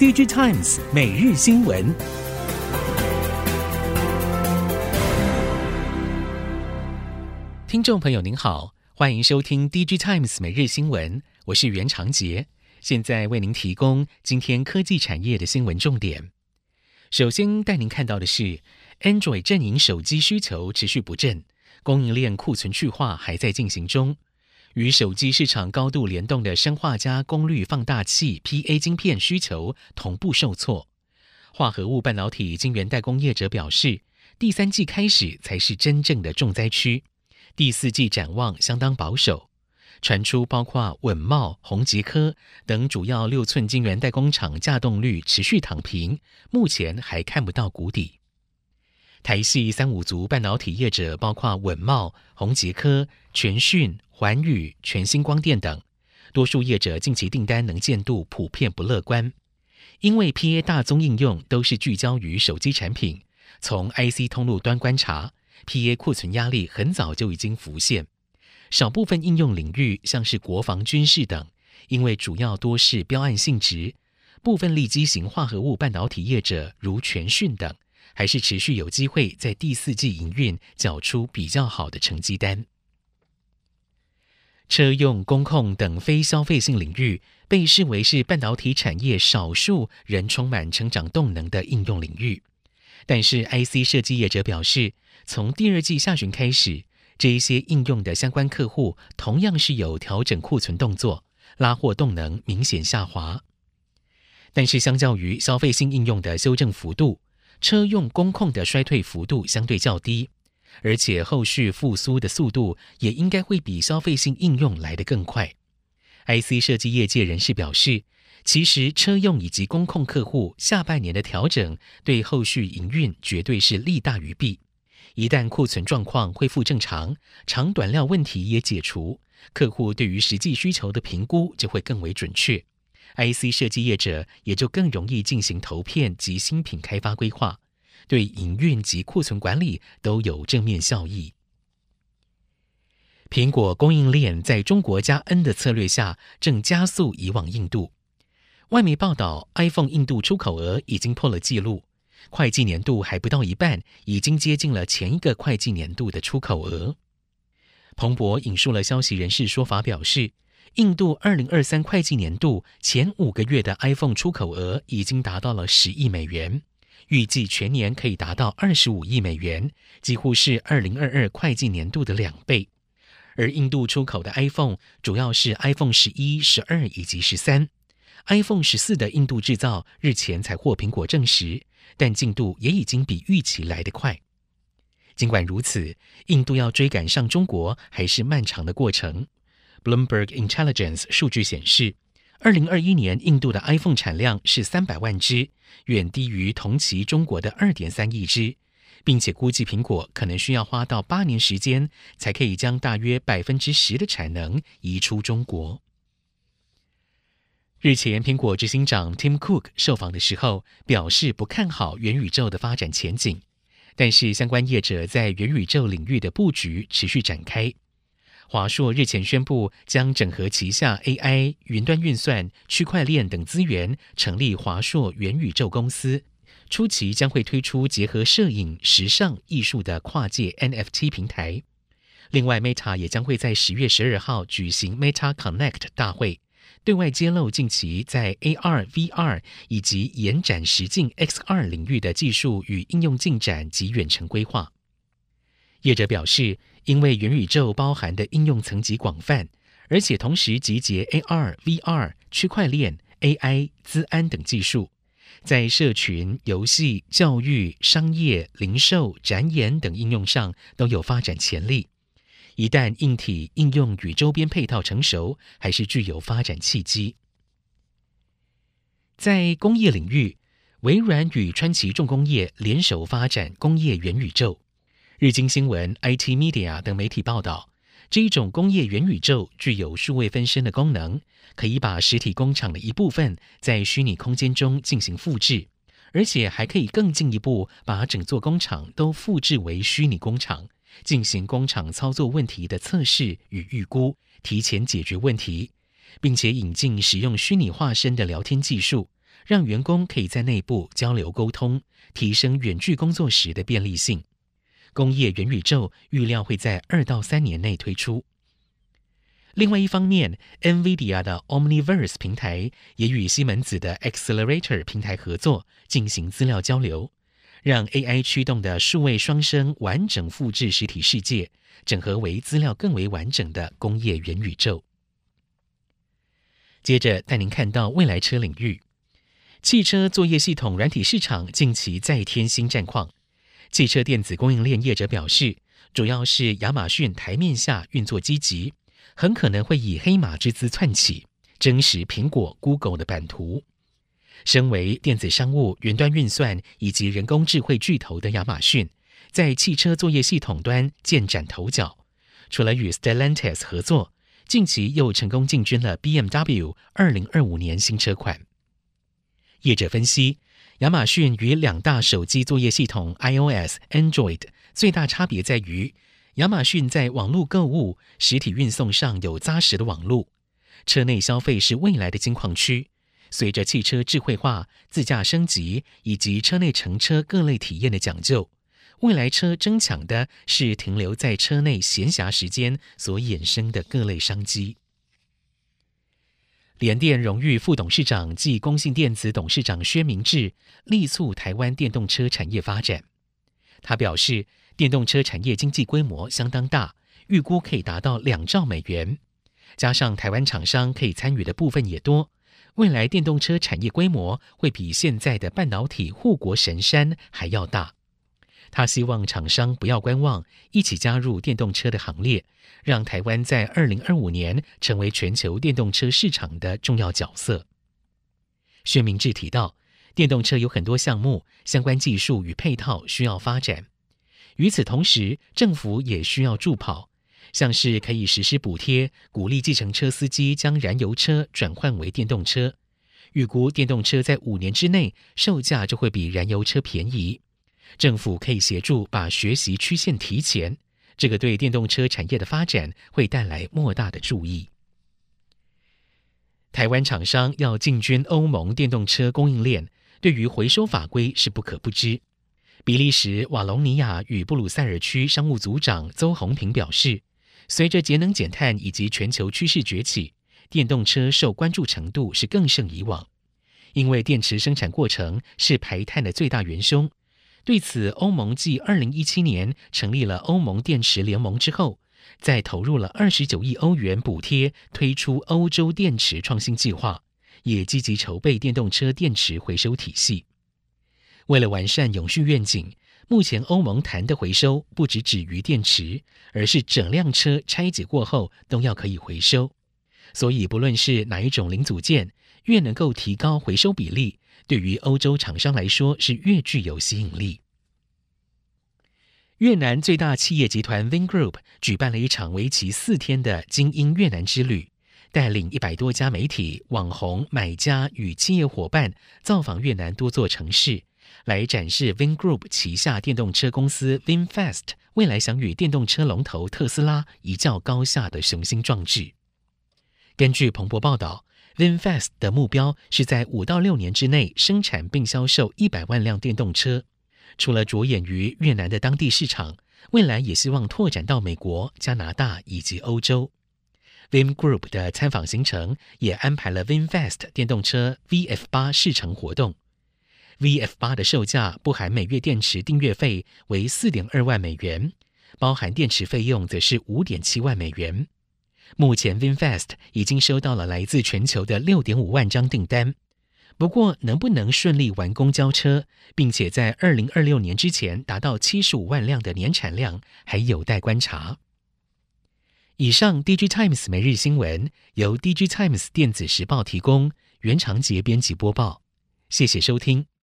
DigiTimes 每日新闻，听众朋友您好，欢迎收听 DigiTimes 每日新闻，我是袁长杰，现在为您提供今天科技产业的新闻重点。首先带您看到的是，Android 阵营手机需求持续不振，供应链库存去化还在进行中。与手机市场高度联动的砷化镓功率放大器 （PA） 晶片需求同步受挫。化合物半导体晶圆代工业者表示，第三季开始才是真正的重灾区，第四季展望相当保守。传出包括稳茂、宏捷科等主要六寸晶圆代工厂稼动率持续躺平，目前还看不到谷底。台系三五族半导体业者包括稳茂、宏捷科、全讯。环宇、全新光电等，多数业者近期订单能见度普遍不乐观，因为 PA 大宗应用都是聚焦于手机产品。从 IC 通路端观察，PA 库存压力很早就已经浮现。少部分应用领域，像是国防军事等，因为主要多是标案性质，部分利基型化合物半导体业者如全讯等，还是持续有机会在第四季营运缴出比较好的成绩单。车用、工控等非消费性领域被视为是半导体产业少数仍充满成长动能的应用领域，但是 IC 设计业者表示，从第二季下旬开始，这一些应用的相关客户同样是有调整库存动作，拉货动能明显下滑。但是相较于消费性应用的修正幅度，车用、工控的衰退幅度相对较低。而且后续复苏的速度也应该会比消费性应用来得更快。IC 设计业界人士表示，其实车用以及工控客户下半年的调整，对后续营运绝对是利大于弊。一旦库存状况恢复正常，长短料问题也解除，客户对于实际需求的评估就会更为准确，IC 设计业者也就更容易进行投片及新品开发规划。对营运及库存管理都有正面效益。苹果供应链在中国加 N 的策略下，正加速移往印度。外媒报道，iPhone 印度出口额已经破了纪录，会计年度还不到一半，已经接近了前一个会计年度的出口额。彭博引述了消息人士说法表示，印度二零二三会计年度前五个月的 iPhone 出口额已经达到了十亿美元。预计全年可以达到二十五亿美元，几乎是二零二二会计年度的两倍。而印度出口的 iPhone 主要是 iPhone 十一、十二以及十三。iPhone 十四的印度制造日前才获苹果证实，但进度也已经比预期来得快。尽管如此，印度要追赶上中国还是漫长的过程。Bloomberg Intelligence 数据显示，二零二一年印度的 iPhone 产量是三百万只，远低于同期中国的二点三亿只，并且估计苹果可能需要花到八年时间，才可以将大约百分之十的产能移出中国。日前，苹果执行长 Tim Cook 受访的时候表示不看好元宇宙的发展前景，但是相关业者在元宇宙领域的布局持续展开。华硕日前宣布，将整合旗下 AI、云端运算、区块链等资源，成立华硕元宇宙公司。初期将会推出结合摄影、时尚、艺术的跨界 NFT 平台。另外，Meta 也将会在十月十二号举行 Meta Connect 大会，对外揭露近期在 AR、VR 以及延展实境 XR 领域的技术与应用进展及远程规划。业者表示，因为元宇宙包含的应用层级广泛，而且同时集结 AR、VR、区块链、AI、资安等技术，在社群、游戏、教育、商业、零售、展演等应用上都有发展潜力。一旦硬体应用与周边配套成熟，还是具有发展契机。在工业领域，微软与川崎重工业联手发展工业元宇宙。日经新闻、IT Media 等媒体报道，这一种工业元宇宙具有数位分身的功能，可以把实体工厂的一部分在虚拟空间中进行复制，而且还可以更进一步把整座工厂都复制为虚拟工厂，进行工厂操作问题的测试与预估，提前解决问题，并且引进使用虚拟化身的聊天技术，让员工可以在内部交流沟通，提升远距工作时的便利性。工业元宇宙预料会在二到三年内推出。另外一方面，NVIDIA 的 Omniverse 平台也与西门子的 Accelerator 平台合作，进行资料交流，让 AI 驱动的数位双生完整复制实体世界，整合为资料更为完整的工业元宇宙。接着带您看到未来车领域，汽车作业系统软体市场近期再添新战况。汽车电子供应链业者表示，主要是亚马逊台面下运作积极。很可能会以黑马之姿窜起，争食苹果、Google 的版图。身为电子商务、云端运算以及人工智慧巨头的亚马逊，在汽车作业系统端渐展头角。除了与 Stellantis 合作，近期又成功进军了 BMW 二零二五年新车款。业者分析，亚马逊与两大手机作业系统 iOS、Android 最大差别在于。亚马逊在网络购物、实体运送上有扎实的网路，车内消费是未来的金矿区。随着汽车智慧化、自驾升级以及车内乘车各类体验的讲究，未来车争抢的是停留在车内闲暇时间所衍生的各类商机。联电荣誉副董事长暨工信电子董事长薛明志力促台湾电动车产业发展，他表示。电动车产业经济规模相当大，预估可以达到两兆美元，加上台湾厂商可以参与的部分也多，未来电动车产业规模会比现在的半导体护国神山还要大。他希望厂商不要观望，一起加入电动车的行列，让台湾在二零二五年成为全球电动车市场的重要角色。薛明志提到，电动车有很多项目，相关技术与配套需要发展。与此同时，政府也需要助跑，像是可以实施补贴，鼓励计程车司机将燃油车转换为电动车。预估电动车在五年之内售价就会比燃油车便宜。政府可以协助把学习曲线提前，这个对电动车产业的发展会带来莫大的助益。台湾厂商要进军欧盟电动车供应链，对于回收法规是不可不知。比利时瓦隆尼亚与布鲁塞尔区商务组长邹宏平表示，随着节能减碳以及全球趋势崛起，电动车受关注程度是更胜以往。因为电池生产过程是排碳的最大元凶。对此，欧盟继二零一七年成立了欧盟电池联盟之后，再投入了二十九亿欧元补贴，推出欧洲电池创新计划，也积极筹备电动车电池回收体系。为了完善永续愿景，目前欧盟谈的回收不只止于电池，而是整辆车拆解过后都要可以回收。所以，不论是哪一种零组件，越能够提高回收比例，对于欧洲厂商来说是越具有吸引力。越南最大企业集团 Vingroup 举办了一场为期四天的精英越南之旅，带领一百多家媒体、网红、买家与企业伙伴造访越南多座城市。来展示 Vingroup 旗下电动车公司 VinFast 未来想与电动车龙头特斯拉一较高下的雄心壮志。根据彭博报道，VinFast 的目标是在五到六年之内生产并销售一百万辆电动车。除了着眼于越南的当地市场，未来也希望拓展到美国、加拿大以及欧洲。Vingroup 的参访行程也安排了 VinFast 电动车 VF 八试乘活动。VF 八的售价不含每月电池订阅费为四点二万美元，包含电池费用则是五点七万美元。目前 VinFast 已经收到了来自全球的六点五万张订单，不过能不能顺利完工交车，并且在二零二六年之前达到七十五万辆的年产量，还有待观察。以上，DG Times 每日新闻由 DG Times 电子时报提供，袁长杰编辑播报，谢谢收听。